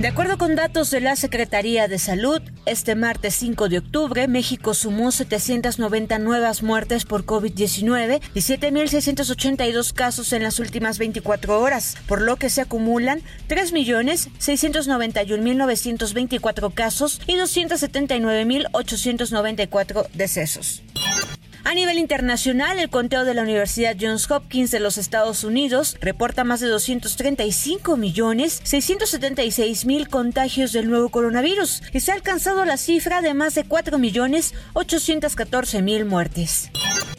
De acuerdo con datos de la Secretaría de Salud, este martes 5 de octubre, México sumó 790 nuevas muertes por COVID-19 y 7.682 casos en las últimas 24 horas, por lo que se acumulan 3.691.924 casos y 279.894 decesos. A nivel internacional, el conteo de la Universidad Johns Hopkins de los Estados Unidos reporta más de 235 millones 676 mil contagios del nuevo coronavirus y se ha alcanzado la cifra de más de 4 millones 814 mil muertes.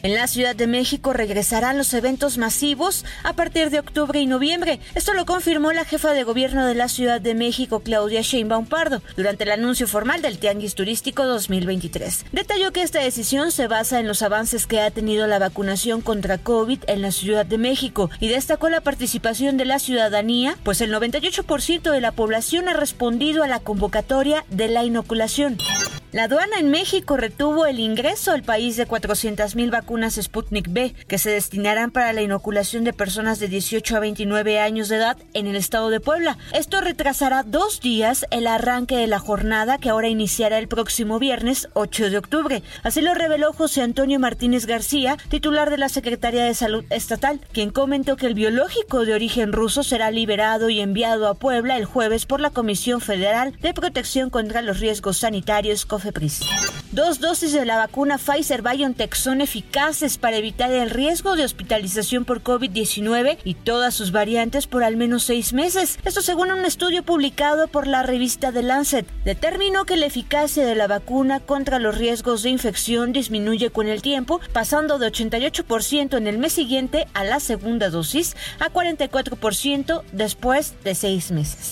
En la Ciudad de México regresarán los eventos masivos a partir de octubre y noviembre. Esto lo confirmó la jefa de gobierno de la Ciudad de México, Claudia Sheinbaum Pardo, durante el anuncio formal del Tianguis Turístico 2023. Detalló que esta decisión se basa en los avances que ha tenido la vacunación contra COVID en la Ciudad de México y destacó la participación de la ciudadanía, pues el 98% de la población ha respondido a la convocatoria de la inoculación. La aduana en México retuvo el ingreso al país de 400.000 vacunas Sputnik B, que se destinarán para la inoculación de personas de 18 a 29 años de edad en el estado de Puebla. Esto retrasará dos días el arranque de la jornada que ahora iniciará el próximo viernes 8 de octubre. Así lo reveló José Antonio Martínez García, titular de la Secretaría de Salud Estatal, quien comentó que el biológico de origen ruso será liberado y enviado a Puebla el jueves por la Comisión Federal de Protección contra los Riesgos Sanitarios Dos dosis de la vacuna Pfizer BioNTech son eficaces para evitar el riesgo de hospitalización por COVID-19 y todas sus variantes por al menos seis meses. Esto según un estudio publicado por la revista The Lancet. Determinó que la eficacia de la vacuna contra los riesgos de infección disminuye con el tiempo, pasando de 88% en el mes siguiente a la segunda dosis a 44% después de seis meses.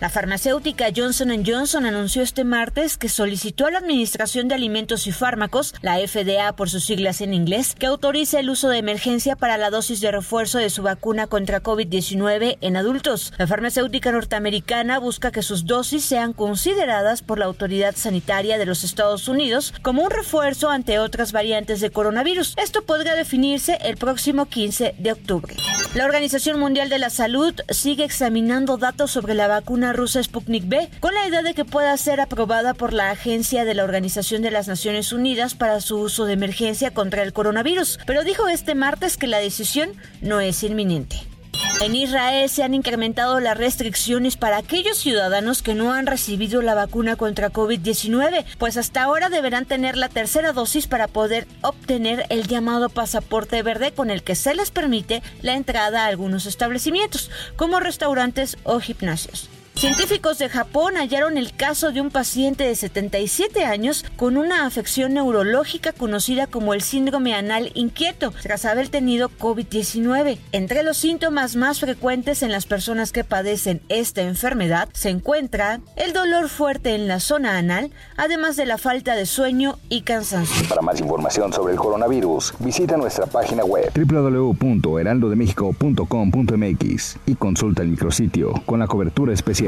La farmacéutica Johnson Johnson anunció este martes que solicitó a la Administración de Alimentos y Fármacos, la FDA por sus siglas en inglés, que autorice el uso de emergencia para la dosis de refuerzo de su vacuna contra COVID-19 en adultos. La farmacéutica norteamericana busca que sus dosis sean consideradas por la Autoridad Sanitaria de los Estados Unidos como un refuerzo ante otras variantes de coronavirus. Esto podría definirse el próximo 15 de octubre. La Organización Mundial de la Salud sigue examinando datos sobre la vacuna rusa Sputnik B con la idea de que pueda ser aprobada por la agencia de la Organización de las Naciones Unidas para su uso de emergencia contra el coronavirus, pero dijo este martes que la decisión no es inminente. En Israel se han incrementado las restricciones para aquellos ciudadanos que no han recibido la vacuna contra COVID-19, pues hasta ahora deberán tener la tercera dosis para poder obtener el llamado pasaporte verde con el que se les permite la entrada a algunos establecimientos, como restaurantes o gimnasios. Científicos de Japón hallaron el caso de un paciente de 77 años con una afección neurológica conocida como el síndrome anal inquieto tras haber tenido COVID-19. Entre los síntomas más frecuentes en las personas que padecen esta enfermedad se encuentra el dolor fuerte en la zona anal, además de la falta de sueño y cansancio. Para más información sobre el coronavirus, visita nuestra página web www.heraldodemexico.com.mx y consulta el micrositio con la cobertura especial.